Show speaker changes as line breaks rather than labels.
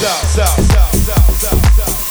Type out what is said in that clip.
Check this out.